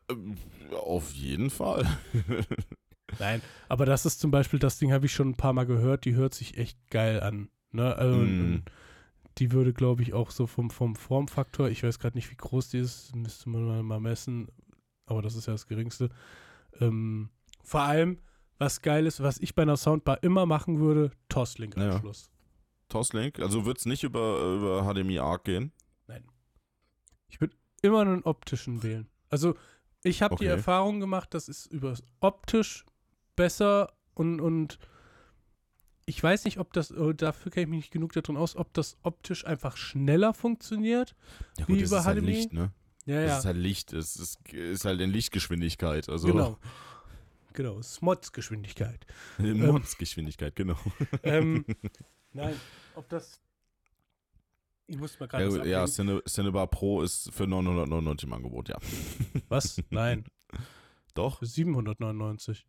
S3: Ähm, Auf jeden Fall.
S2: Nein, aber das ist zum Beispiel, das Ding habe ich schon ein paar Mal gehört, die hört sich echt geil an. Ne? Also,
S3: Mm.
S2: und die würde, glaube ich, auch so vom, vom Formfaktor, ich weiß gerade nicht, wie groß die ist, müsste man mal, mal messen, aber das ist ja das Geringste. Ähm, vor allem, was geil ist, was ich bei einer Soundbar immer machen würde, Toslink-Anschluss.
S3: Toslink, also wird es nicht über, über HDMI ARC gehen?
S2: Ich würde immer einen optischen wählen. Also, ich habe die
S3: Okay.
S2: Erfahrung gemacht, das ist über optisch besser und, und ich weiß nicht, ob das, äh, dafür kenne ich mich nicht genug darin aus, ob das optisch einfach schneller funktioniert.
S3: Ja
S2: Wie
S3: gut, das
S2: über
S3: ist halt
S2: HDMI?
S3: Licht, ne?
S2: Ja,
S3: Das
S2: ja.
S3: ist halt Licht, es ist, ist halt in Lichtgeschwindigkeit, also
S2: Genau. Genau, Smots-Geschwindigkeit.
S3: in Mondsgeschwindigkeit, genau.
S2: ähm, nein, ob das. Ich muss mal gerade.
S3: Ja, ja. Cine, Cinebar Pro ist für 999 im Angebot, ja.
S2: Was? Nein,
S3: Doch?
S2: für 799.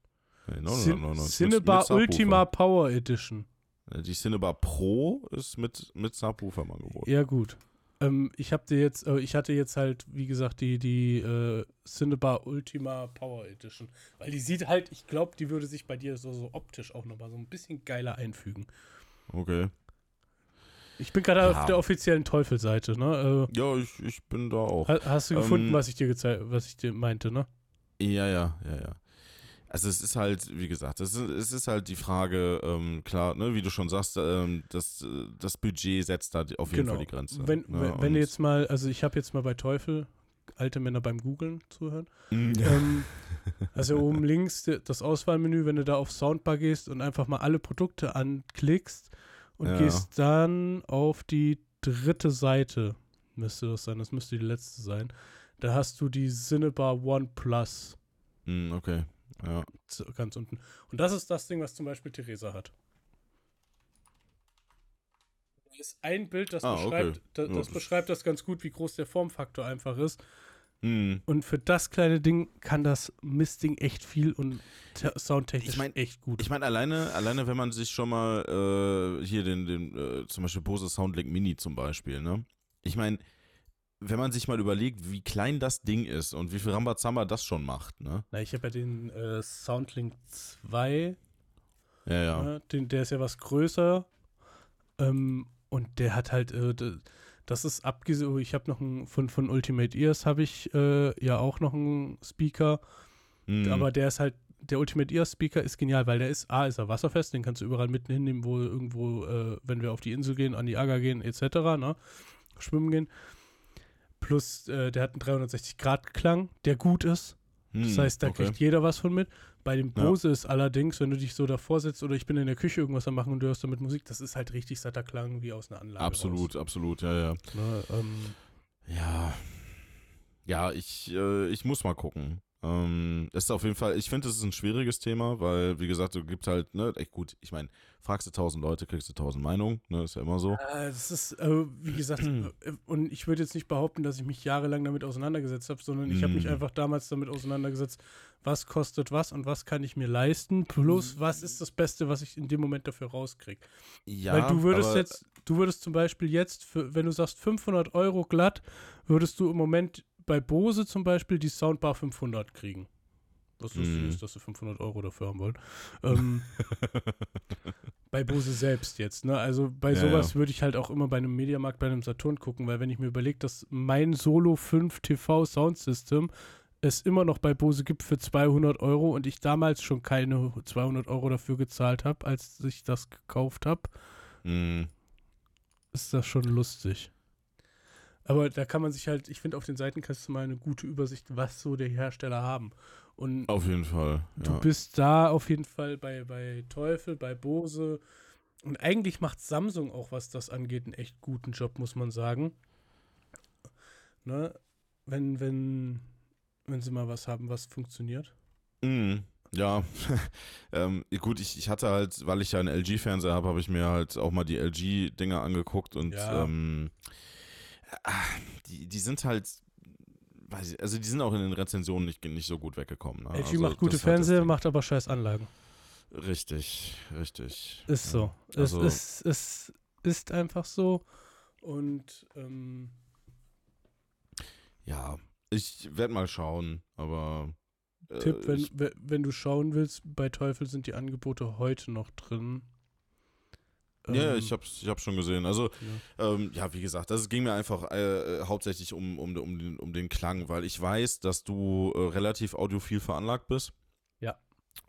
S3: Nee,
S2: Cin
S3: 999. Mit-
S2: Cinebar. Ultima Power Edition.
S3: Die Cinebar Pro ist mit, mit Subwoofer im Angebot.
S2: Ja, gut. Ähm, ich habe dir jetzt, äh, ich hatte jetzt halt, wie gesagt, die, die äh, Cinebar Ultima Power Edition. Weil die sieht halt, ich glaube, die würde sich bei dir so, so optisch auch nochmal so ein bisschen geiler einfügen.
S3: Okay.
S2: Ich bin gerade
S3: Ja.
S2: auf der offiziellen Teufelseite, ne?
S3: Ja, ich, ich bin da auch.
S2: Äh, ha- hast du gefunden,
S3: Ähm,
S2: was ich dir gezeigt, was ich dir meinte, ne?
S3: Ja, ja, ja, ja. Also es ist halt, wie gesagt, es ist, es ist halt die Frage, ähm, klar, ne, wie du schon sagst, ähm, das, äh, das Budget setzt da auf jeden Fall die Grenze.
S2: Genau. Wenn,
S3: ne,
S2: wenn, wenn du jetzt mal, also ich habe jetzt mal bei Teufel alte Männer beim Googlen zuhören.
S3: Mm,
S2: ähm, also oben links das Auswahlmenü, wenn du da auf Soundbar gehst und einfach mal alle Produkte anklickst und
S3: Ja.
S2: gehst dann auf die dritte Seite, müsste das sein, das müsste die letzte sein. Da hast du die Cinebar One Plus
S3: Mm, okay, ja.
S2: ganz unten. Und das ist das Ding, was zum Beispiel Theresa hat. Da ist ein Bild, das,
S3: Ah, okay.
S2: beschreibt,
S3: Ja,
S2: das
S3: das-
S2: beschreibt das ganz gut, wie groß der Formfaktor einfach ist.
S3: Mm.
S2: Und für das kleine Ding kann das Mistding echt viel und te- soundtechnisch
S3: Ich mein,
S2: echt gut.
S3: Ich meine, alleine, alleine, wenn man sich schon mal äh, hier den, den äh, zum Beispiel Bose Soundlink Mini zum Beispiel, ne? Ich meine, wenn man sich mal überlegt, wie klein das Ding ist und wie viel Rambazamba das schon macht, ne?
S2: Na, ich habe ja den äh, Soundlink 2,
S3: Ja, ja.
S2: ne, den, der ist ja was größer. Ähm, und der hat halt, äh, das ist abgesehen, ich habe noch einen, von, von Ultimate Ears habe ich äh, ja auch noch einen Speaker,
S3: Mm.
S2: aber der ist halt, der Ultimate Ears Speaker ist genial, weil der ist, A, ist er wasserfest, den kannst du überall mitten hinnehmen, wo irgendwo, äh, wenn wir auf die Insel gehen, an die Aga gehen, etc., ne, schwimmen gehen. Plus, äh, der hat einen 360-Grad-Klang, der gut ist. Das
S3: Mm,
S2: heißt, da
S3: okay.
S2: kriegt jeder was von mit. Bei dem
S3: Ja.
S2: Bose ist allerdings, wenn du dich so davor sitzt oder ich bin in der Küche irgendwas am machen und du hörst damit Musik, das ist halt richtig satter Klang wie aus einer Anlage.
S3: Absolut, absolut, ja, ja.
S2: Raus, ne? ähm,
S3: Ja. Ja, ich, äh, ich muss mal gucken. Ähm, ist auf jeden Fall, ich finde, es ist ein schwieriges Thema, weil, wie gesagt, du gibt halt, ne, echt gut, ich meine, fragst du tausend Leute, kriegst du tausend Meinungen, ne, ist ja immer so.
S2: äh, das ist, äh, wie gesagt, äh, und ich würde jetzt nicht behaupten, dass ich mich jahrelang damit auseinandergesetzt habe, sondern ich habe mich
S3: Mm.
S2: einfach damals damit auseinandergesetzt, was kostet was und was kann ich mir leisten, plus was ist das Beste, was ich in dem Moment dafür rauskriege.
S3: Ja,
S2: Weil du würdest
S3: aber-
S2: jetzt, du würdest zum Beispiel jetzt, für, wenn du sagst 500 Euro glatt, würdest du im Moment bei Bose zum Beispiel die Soundbar 500 kriegen. Was lustig
S3: Mhm.
S2: ist, dass sie 500 Euro dafür haben wollen. Ähm, bei Bose selbst jetzt, ne? Also bei
S3: Ja,
S2: sowas würde ich halt auch immer bei einem Mediamarkt, bei einem Saturn gucken, weil wenn ich mir überlege, dass mein Solo 5 TV Sound System es immer noch bei Bose gibt für 200 Euro und ich damals schon keine 200 Euro dafür gezahlt habe, als ich das gekauft habe,
S3: Mm,
S2: ist das schon lustig. Aber da kann man sich halt, ich finde, auf den Seiten kannst du mal eine gute Übersicht, was so die Hersteller haben. Und
S3: auf jeden Fall.
S2: du
S3: Ja.
S2: bist da auf jeden Fall bei, bei Teufel, bei Bose. Und eigentlich macht Samsung auch, was das angeht, einen echt guten Job, muss man sagen. Ne? Wenn, wenn, wenn sie mal was haben, was funktioniert.
S3: Mm, ja, ähm, gut, ich, ich hatte halt, weil ich ja einen LG-Fernseher habe, habe ich mir halt auch mal die LG-Dinger angeguckt und
S2: Ja.
S3: ähm, die, die sind halt, ich, also die sind auch in den Rezensionen nicht, nicht so gut weggekommen. Ne?
S2: LG
S3: also,
S2: macht gute Fernseher, macht aber scheiß Anlagen.
S3: Richtig, richtig.
S2: Ist
S3: ja.
S2: so.
S3: Also-
S2: es, ist, es ist einfach so. Und ähm,
S3: Ja, ich werde mal schauen, aber. äh,
S2: Tipp, wenn, wenn du schauen willst, bei Teufel sind die Angebote heute noch drin.
S3: Ja,
S2: Ähm,
S3: ich hab's, ich hab's schon gesehen. Also,
S2: ja.
S3: Ähm, ja, wie gesagt, das ging mir einfach äh, äh, hauptsächlich um, um, um, den, um den Klang, weil ich weiß, dass du äh, relativ audiophil veranlagt bist.
S2: Ja.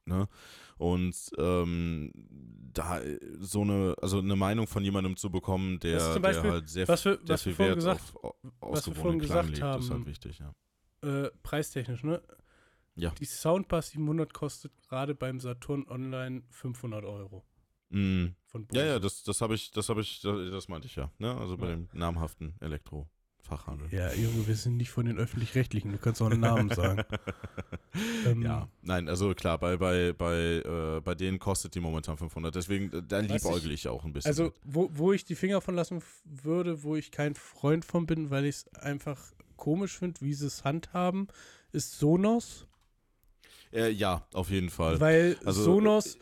S3: Ne? Und ähm, da äh, so eine, also eine Meinung von jemandem zu bekommen, der,
S2: zum
S3: der
S2: Beispiel-
S3: halt sehr,
S2: was wir-
S3: sehr
S2: was
S3: viel Wert
S2: gesagt-
S3: auf, auf
S2: was wir
S3: ausgewogenen Klang legt, ist halt wichtig, ja.
S2: Äh, preistechnisch, ne?
S3: Ja.
S2: Die Soundbar 700 kostet gerade beim Saturn Online 500 Euro.
S3: Mm.
S2: Von.
S3: Ja, ja, das, das habe ich, das habe ich, das, das meinte ich ja. Ne? Also bei
S2: Ja.
S3: dem namhaften Elektrofachhandel.
S2: Ja, Junge, wir sind nicht von den Öffentlich-Rechtlichen. Du kannst auch einen Namen sagen. Ähm,
S3: Ja, nein, also klar, bei, bei, bei, äh, bei denen kostet die momentan 500. Deswegen, äh, da liebäugel ich auch ein bisschen.
S2: Also,
S3: mit.
S2: wo, wo ich die Finger von lassen würde, wo ich kein Freund von bin, weil ich es einfach komisch finde, wie sie es handhaben, ist Sonos.
S3: Äh, ja, auf jeden Fall.
S2: Weil
S3: Also,
S2: Sonos,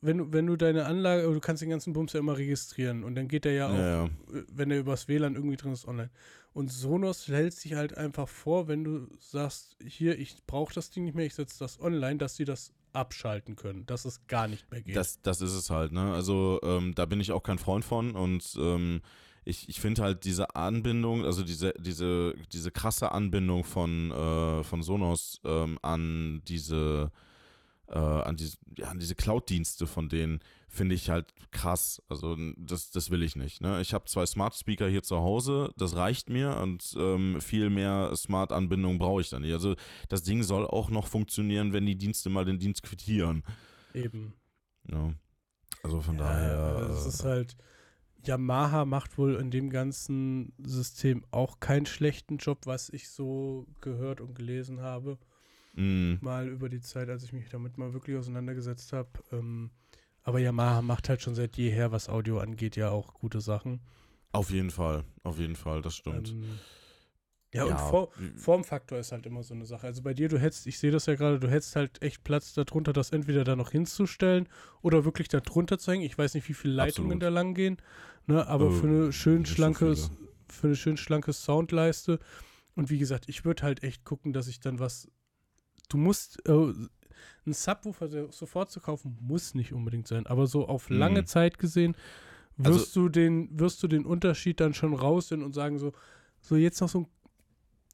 S2: wenn, du- wenn du deine Anlage, du kannst den ganzen Bums ja immer registrieren und dann geht der ja auch,
S3: Ja, ja.
S2: äh, wenn der übers WLAN irgendwie drin ist, online. Und Sonos hält sich halt einfach vor, wenn du sagst, hier, ich brauche das Ding nicht mehr, ich setze das online, dass sie das abschalten können, dass es gar nicht mehr geht.
S3: Das, das ist es halt, ne? Also ähm, da bin ich auch kein Freund von und ähm, ich, ich finde halt diese Anbindung, also diese, diese, diese krasse Anbindung von, äh, von Sonos ähm, an diese, äh, an diese, ja, an diese Cloud-Dienste von denen finde ich halt krass. Also das, das will ich nicht. Ne? Ich habe zwei Smart Speaker hier zu Hause, das reicht mir und ähm, viel mehr Smart-Anbindung brauche ich dann nicht. Also das Ding soll auch noch funktionieren, wenn die Dienste mal den Dienst quittieren.
S2: Eben.
S3: Ja. Also von
S2: Ja,
S3: daher.
S2: Es
S3: äh,
S2: ist halt, Yamaha macht wohl in dem ganzen System auch keinen schlechten Job, was ich so gehört und gelesen habe.
S3: Mh,
S2: Mal über die Zeit, als ich mich damit mal wirklich auseinandergesetzt habe. Ähm, aber Yamaha macht halt schon seit jeher, was Audio angeht, ja auch gute Sachen.
S3: auf jeden Fall, auf jeden Fall, das stimmt.
S2: Ähm, ja, und Vor Formfaktor ist halt immer so eine Sache. Also bei dir, du hättest, ich sehe das ja gerade, du hättest halt echt Platz darunter, das entweder da noch hinzustellen oder wirklich da drunter zu hängen. Ich weiß nicht, wie viele Leitungen
S3: Absolut.
S2: da lang gehen, ne, aber
S3: Äh,
S2: für eine schön
S3: so
S2: schlanke,
S3: viele.
S2: für eine schön schlanke Soundleiste. Und wie gesagt, ich würde halt echt gucken, dass ich dann was. Du musst äh, ein Subwoofer so- sofort zu kaufen, muss nicht unbedingt sein, aber so auf lange
S3: Mhm.
S2: Zeit gesehen
S3: Also-
S2: wirst du den, wirst du den Unterschied dann schon raussehen und sagen so, so jetzt noch so ein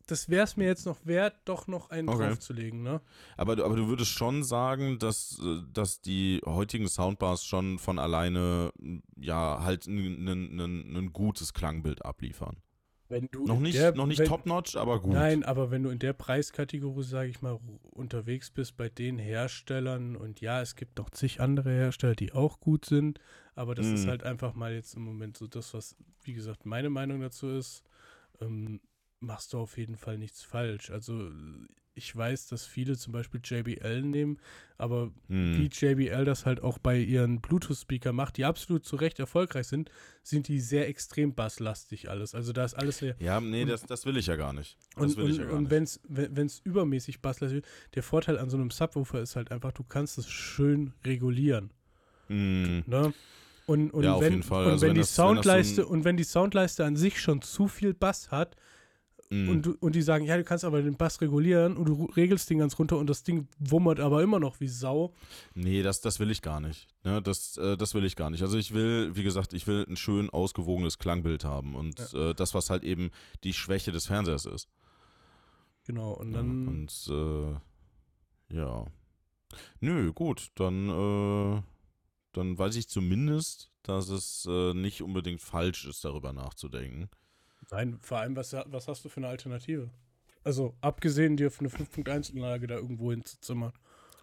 S2: das wäre es mir jetzt noch wert, doch noch einen
S3: Okay.
S2: draufzulegen, ne?
S3: aber, du- aber du würdest schon sagen, dass, äh, dass die heutigen Soundbars schon von alleine ja halt ein gutes Klangbild abliefern.
S2: Wenn du
S3: Noch nicht,
S2: der-
S3: noch nicht
S2: wenn,
S3: top-notch, aber gut.
S2: Nein, aber wenn du in der Preiskategorie, sage ich mal, unterwegs bist bei den Herstellern und ja, es gibt noch zig andere Hersteller, die auch gut sind, aber das ist
S3: Mhm.
S2: halt einfach mal jetzt im Moment so das, was, wie gesagt, meine Meinung dazu ist, ähm, machst du auf jeden Fall nichts falsch. Also ich weiß, dass viele zum Beispiel JBL nehmen, aber
S3: Hm.
S2: wie JBL das halt auch bei ihren Bluetooth-Speaker macht, die absolut zu Recht erfolgreich sind, sind die sehr extrem basslastig alles. Also da ist alles sehr.
S3: Ja, nee, das, das will ich ja gar nicht. Das
S2: Und,
S3: will ich
S2: und,
S3: ja gar
S2: und wenn's, wenn es übermäßig basslastig ist, der Vorteil an so einem Subwoofer ist halt einfach, du kannst es schön regulieren.
S3: Hm.
S2: Ne? Und, und
S3: Ja,
S2: wenn. Und
S3: Also
S2: wenn,
S3: wenn
S2: die
S3: das- wenn das so
S2: Soundleiste und wenn die Soundleiste an sich schon zu viel Bass hat
S3: Hm.
S2: und, und die sagen, ja, du kannst aber den Bass regulieren und du regelst den ganz runter und das Ding wummert aber immer noch wie Sau.
S3: Nee, das, das will ich gar nicht. Ne, das, äh, das will ich gar nicht. Also ich will, wie gesagt, ich will ein schön ausgewogenes Klangbild haben und äh, das, was halt eben die Schwäche des Fernsehers ist.
S2: Genau, und
S3: Ja,
S2: dann.
S3: und äh, ja. Nö, gut, dann, äh, dann weiß ich zumindest, dass es äh, nicht unbedingt falsch ist, darüber nachzudenken.
S2: Nein, vor allem, was, was hast du für eine Alternative? Also, abgesehen dir für eine 5.1-Anlage da irgendwo hinzuzimmern.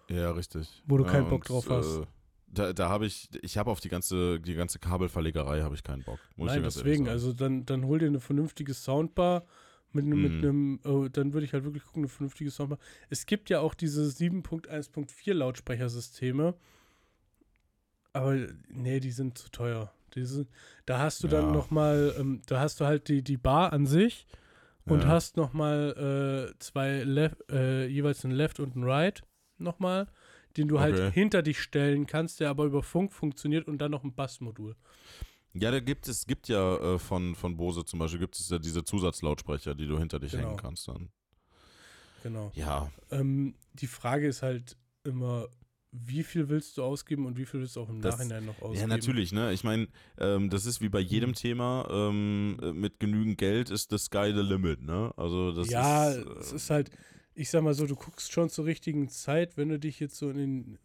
S3: Ja, richtig.
S2: Wo du
S3: ja,
S2: keinen Bock
S3: und,
S2: drauf hast.
S3: Äh, da, da habe ich, ich habe auf die ganze, die ganze Kabelverlegerei habe ich keinen Bock. Muss
S2: Nein, deswegen, also dann, dann hol dir eine vernünftige Soundbar mit, ne- mit
S3: Mhm.
S2: einem, oh, dann würde ich halt wirklich gucken, eine vernünftige Soundbar. Es gibt ja auch diese 7.1.4 Lautsprechersysteme, aber nee, die sind zu teuer. Die sind, da hast du dann
S3: Ja.
S2: nochmal, ähm, da hast du halt die, die Bar an sich und
S3: Ja.
S2: hast nochmal äh, zwei, Lef äh, jeweils ein Left und ein Right nochmal, den du halt
S3: Okay.
S2: hinter dich stellen kannst, der aber über Funk funktioniert und dann noch ein Bassmodul.
S3: Ja, da gibt es gibt ja äh, von, von Bose zum Beispiel gibt es ja diese Zusatzlautsprecher, die du hinter dich
S2: Genau.
S3: hängen kannst dann.
S2: Genau.
S3: Ja,
S2: Ähm, die Frage ist halt immer, wie viel willst du ausgeben und wie viel willst du auch im
S3: Das-
S2: Nachhinein noch ausgeben?
S3: ja natürlich, ne? Ich meine, ähm, das ist wie bei jedem
S2: Mhm.
S3: Thema, ähm, äh, mit genügend Geld ist the sky the limit, ne? Also das
S2: ja,
S3: ist.
S2: es
S3: äh,
S2: ist halt, ich sag mal so, du guckst schon zur richtigen Zeit, wenn du dich jetzt so in den,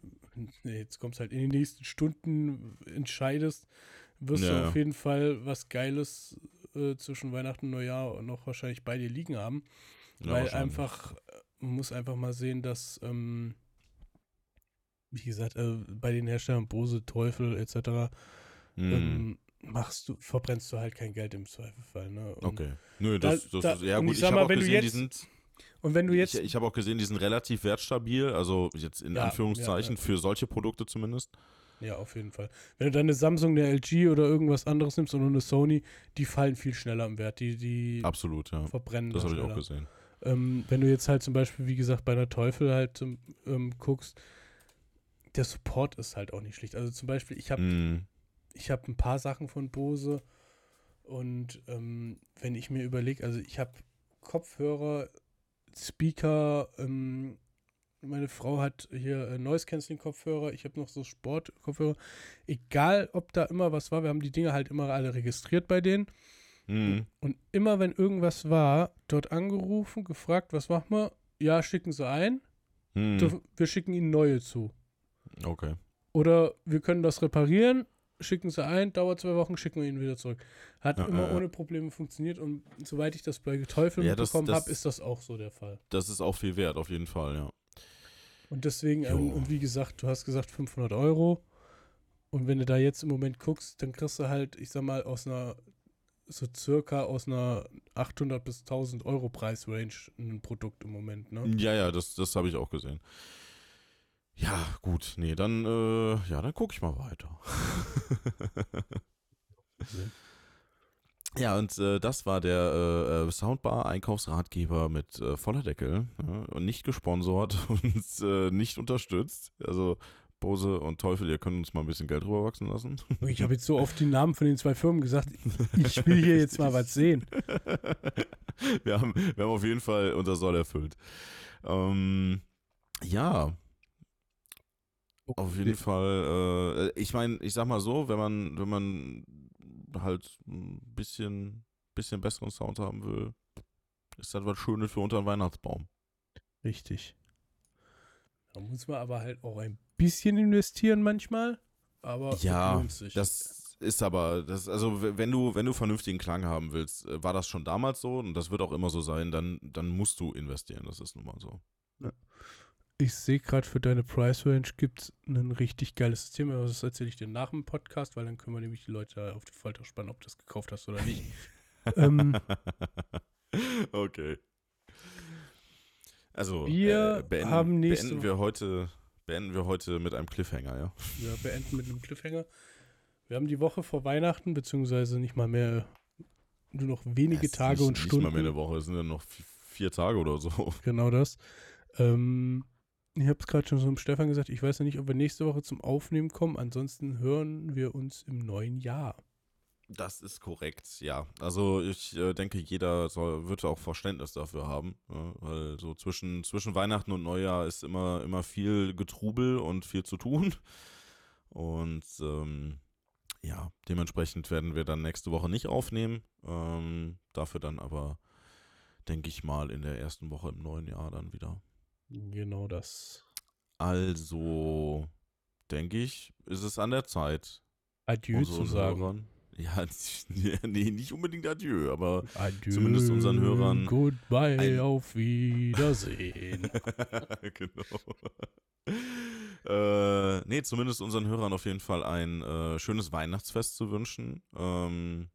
S2: nee, jetzt kommst halt in den nächsten Stunden entscheidest, wirst
S3: Ja,
S2: du
S3: ja.
S2: auf jeden Fall was Geiles äh, zwischen Weihnachten und Neujahr noch wahrscheinlich bei dir liegen haben.
S3: ja,
S2: weil einfach, äh, man muss einfach mal sehen, dass, ähm, wie gesagt, äh, bei den Herstellern Bose, Teufel etc.
S3: Hm.
S2: Ähm, machst du, verbrennst du halt kein Geld im Zweifelsfall. Ne? Und,
S3: okay. Nö,
S2: da-
S3: das, das
S2: da-
S3: ist, ja
S2: und
S3: gut,
S2: ich
S3: ich, habe auch gesehen,
S2: jetzt-
S3: die sind,
S2: und wenn du jetzt,
S3: ich, ich habe auch gesehen, die sind relativ wertstabil, also jetzt in
S2: Ja,
S3: Anführungszeichen,
S2: ja, ja.
S3: für solche Produkte zumindest.
S2: ja, auf jeden Fall. Wenn du dann eine Samsung, eine LG oder irgendwas anderes nimmst oder eine Sony, die fallen viel schneller im Wert. Die, die
S3: Absolut, ja.
S2: verbrennen
S3: Das
S2: da
S3: habe ich auch gesehen.
S2: Ähm, wenn du jetzt halt zum Beispiel, wie gesagt, bei einer Teufel halt ähm, guckst, der Support ist halt auch nicht schlecht. Also zum Beispiel, ich habe ich habe ein paar Sachen von Bose und ähm, wenn ich mir überlege, also ich habe Kopfhörer, Speaker, ähm, meine Frau hat hier äh, Noise Cancelling Kopfhörer, ich habe noch so Sport Kopfhörer. Egal, ob da immer was war, wir haben die Dinge halt immer alle registriert bei denen
S3: Hm.
S2: und immer wenn irgendwas war, dort angerufen, gefragt, was machen wir? Ja, schicken Sie ein, dürfen- wir schicken Ihnen neue zu.
S3: Okay.
S2: Oder wir können das reparieren, schicken sie ein, dauert zwei Wochen, schicken wir ihn wieder zurück. Hat
S3: Ja,
S2: immer
S3: ja.
S2: ohne Probleme funktioniert und soweit ich das bei Teufel
S3: Ja, das-
S2: habe, ist das auch so der Fall.
S3: Das ist auch viel wert, auf jeden Fall, ja.
S2: Und deswegen, ähm, und wie gesagt, du hast gesagt 500 Euro. Und wenn du da jetzt im Moment guckst, dann kriegst du halt, ich sag mal, aus einer, so circa aus einer 800 bis 1000 Euro Preisrange ein Produkt im Moment, ne?
S3: Ja, ja, das, das habe ich auch gesehen. Ja, gut, nee, dann, äh, ja, dann gucke ich mal weiter. ja, und äh, das war der äh, äh, Soundbar-Einkaufsratgeber mit äh, voller Deckel ja, und nicht gesponsert und äh, nicht unterstützt. Also Bose und Teufel, ihr könnt uns mal ein bisschen Geld rüberwachsen lassen.
S2: Ich habe jetzt so oft die Namen von den zwei Firmen gesagt, ich will hier jetzt mal was sehen.
S3: wir, haben, wir haben auf jeden Fall unser Soll erfüllt. Ähm, ja, auf jeden Fall. Äh, ich meine, ich sag mal so, wenn man, wenn man halt ein bisschen, bisschen besseren Sound haben will, ist das was Schönes für unter den Weihnachtsbaum.
S2: Richtig. Da muss man aber halt auch ein bisschen investieren manchmal, aber
S3: Ja. Das ist aber, das, also wenn du, wenn du vernünftigen Klang haben willst, äh, war das schon damals so und das wird auch immer so sein, dann, dann musst du investieren. Das ist nun mal so.
S2: Ich sehe gerade für deine Price Range gibt es ein richtig geiles System, aber das erzähle ich dir nach dem Podcast, weil dann können wir nämlich die Leute auf die Folter spannen, ob du das gekauft hast oder nicht. ähm,
S3: okay. Also,
S2: Wir
S3: äh, beenden,
S2: haben nächste
S3: beenden wir heute, beenden wir heute mit einem Cliffhanger, ja?
S2: wir beenden mit einem Cliffhanger. Wir haben die Woche vor Weihnachten, beziehungsweise nicht mal mehr, nur noch wenige
S3: ist
S2: Tage
S3: nicht,
S2: und
S3: Nicht
S2: Stunden.
S3: mal mehr eine Woche, es sind ja noch vi- vier Tage oder so.
S2: Genau das. Ähm, ich habe es gerade schon so dem Stefan gesagt, ich weiß ja nicht, ob wir nächste Woche zum Aufnehmen kommen. Ansonsten hören wir uns im neuen Jahr.
S3: Das ist korrekt, ja. Also ich äh, denke, jeder soll, wird auch Verständnis dafür haben, ja, weil so zwischen, zwischen Weihnachten und Neujahr ist immer, immer viel Getrubel und viel zu tun. Und ähm, ja, dementsprechend werden wir dann nächste Woche nicht aufnehmen. Ähm, dafür dann aber, denke ich mal, in der ersten Woche im neuen Jahr dann wieder.
S2: Genau das.
S3: Also, denke ich, ist es an der Zeit,
S2: Adieu zu sagen.
S3: Hörern. Ja, nee, nicht unbedingt Adieu, aber
S2: Adieu.
S3: Zumindest unseren Hörern
S2: Goodbye,
S3: ein-
S2: auf Wiedersehen.
S3: genau. äh, nee, zumindest unseren Hörern auf jeden Fall ein äh, schönes Weihnachtsfest zu wünschen. Ähm,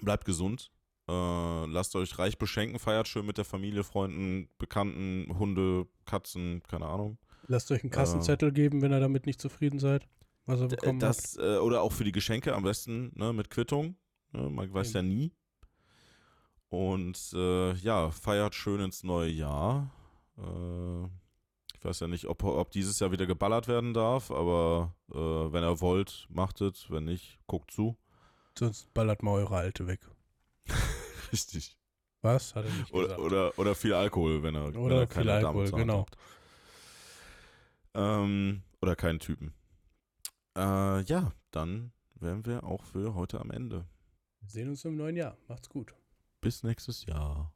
S3: bleibt gesund. Äh, lasst euch reich beschenken, feiert schön mit der Familie, Freunden, Bekannten, Hunde, Katzen, keine Ahnung.
S2: Lasst euch einen Kassenzettel geben, wenn ihr damit nicht zufrieden seid, was ihr bekommen habt.
S3: Das, äh, oder auch für die Geschenke am besten ne, mit Quittung. Ne, man weiß ja nie. Und äh, ja, feiert schön ins neue Jahr. Äh, ich weiß ja nicht, ob, ob dieses Jahr wieder geballert werden darf, aber äh, wenn ihr wollt, macht es. Wenn nicht, guckt zu.
S2: Sonst ballert mal eure Alte weg.
S3: Richtig.
S2: Was? Hat er nicht
S3: Oder,
S2: gesagt.
S3: oder, oder viel Alkohol, wenn er, wenn
S2: Oder
S3: er
S2: viel
S3: keine Dame
S2: Alkohol,
S3: Hand
S2: genau.
S3: habt. Ähm, oder keinen Typen. Äh, ja, dann wären wir auch für heute am Ende.
S2: Wir sehen uns im neuen Jahr. Macht's gut.
S3: Bis nächstes Jahr.